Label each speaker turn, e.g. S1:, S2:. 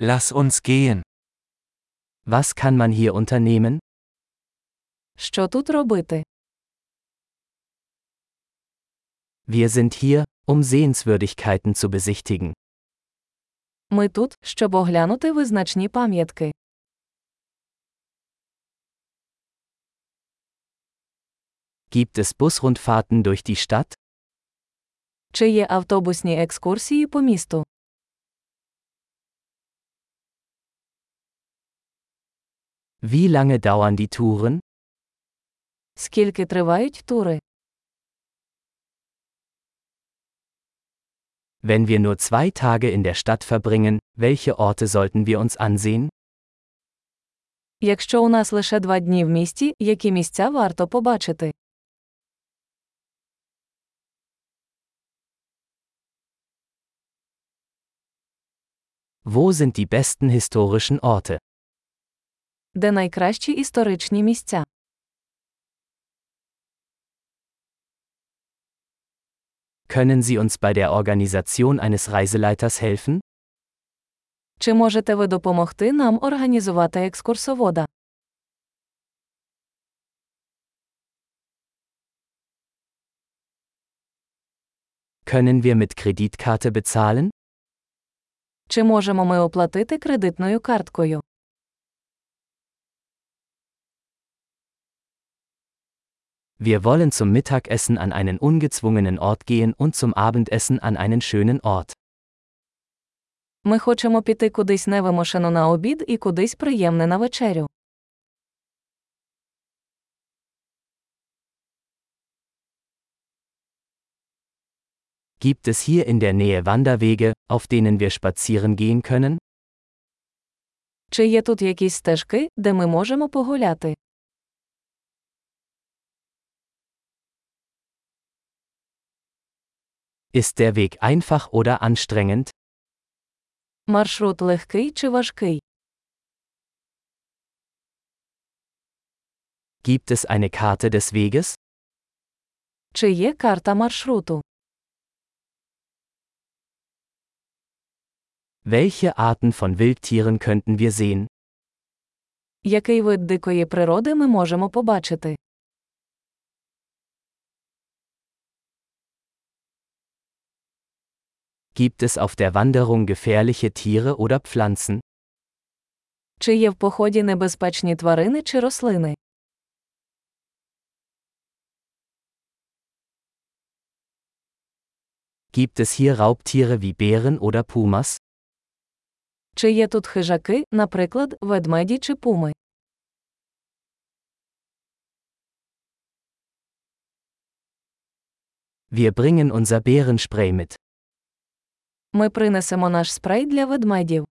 S1: Lass uns gehen.
S2: Was kann man hier unternehmen?
S3: Що тут робити?
S2: Wir sind hier, um Sehenswürdigkeiten zu besichtigen.
S3: Ми тут, щоб оглянути визначні пам'ятки.
S2: Gibt es Busrundfahrten durch die Stadt?
S3: Чи є автобусні екскурсії по місту?
S2: Wie lange dauern die Touren?
S3: Скільки тривають тури?
S2: Wenn wir nur zwei Tage in der Stadt verbringen, welche Orte sollten wir uns ansehen?
S3: Якщо у нас лише два дні в місті, які місця варто побачити?
S2: Wo sind die besten historischen Orte?
S3: Де найкращі історичні місця?
S2: Können Sie uns bei der Organisation eines Reiseleiters helfen?
S3: Чи можете ви допомогти нам організувати екскурсовода?
S2: Können wir mit Kreditkarte bezahlen?
S3: Чи можемо ми оплатити кредитною карткою?
S2: Wir wollen zum Mittagessen an einen ungezwungenen Ort gehen und zum Abendessen an einen schönen Ort.
S3: Ми хочемо піти кудись невимушено на обід і кудись приємне на вечерю.
S2: Gibt es hier in der Nähe Wanderwege, auf denen wir spazieren gehen können?
S3: Чи є тут якісь стежки, де ми можемо погуляти?
S2: Ist der Weg einfach oder anstrengend?
S3: Маршрут легкий чи важкий?
S2: Gibt es eine Karte des Weges?
S3: Чи є карта маршруту?
S2: Welche Arten von Wildtieren könnten wir sehen?
S3: Який вид дикої природи ми можемо побачити?
S2: Gibt es auf der Wanderung gefährliche Tiere oder Pflanzen?
S3: Чи є в поході небезпечні тварини чи рослини?
S2: Gibt es hier Raubtiere wie Bären oder Pumas?
S3: Чи є тут хижаки, наприклад, ведмеді чи пуми?
S2: Wir bringen unser Bärenspray mit.
S3: Ми принесемо наш спрей для ведмедів.